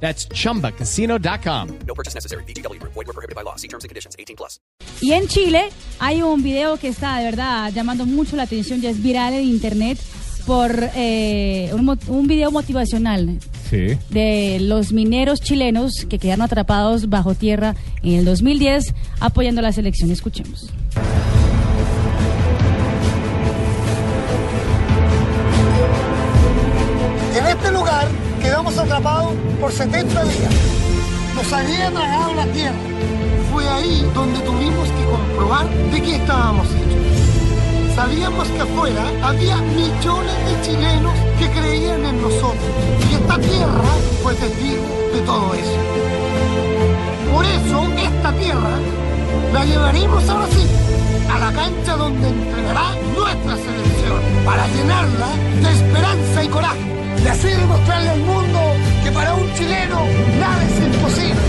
That's chumbacasino.com. No purchase necessary. BGW. Void were prohibited by law. See terms and conditions. 18 plus. Y en Chile hay un video que está de verdad llamando mucho la atención, ya es viral en internet por eh, un, un video motivacional Sí. de los mineros chilenos que quedaron atrapados bajo tierra en el 2010 apoyando la selección. Escuchemos. Quedamos atrapados por 70 días. Nos había tragado la tierra. Fue ahí donde tuvimos que comprobar de qué estábamos hechos. Sabíamos que afuera había millones de chilenos que creían en nosotros. Y esta tierra fue testigo de todo eso. Por eso esta tierra la llevaremos ahora sí a la cancha donde entrenará nuestra selección para llenarla de esperanza y coraje y así demostrarle al mundo que para un chileno nada es imposible.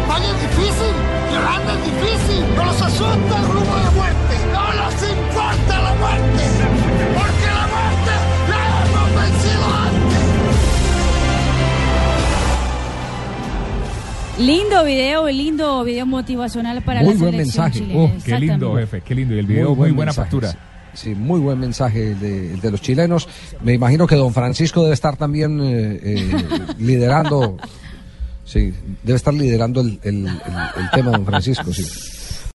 España es difícil, que Holanda es difícil, no los asusta el rumbo de muerte, no nos importa la muerte, porque la muerte la hemos vencido antes. Lindo video, lindo video motivacional para Muy la buen selección mensaje. Oh, qué lindo, jefe, qué lindo. Y el video, muy, buen buena mensaje, factura. Sí, sí, muy buen mensaje de, de los chilenos. Me imagino que don Francisco debe estar también eh, eh, liderando. Sí, debe estar liderando el- el tema, don Francisco, sí.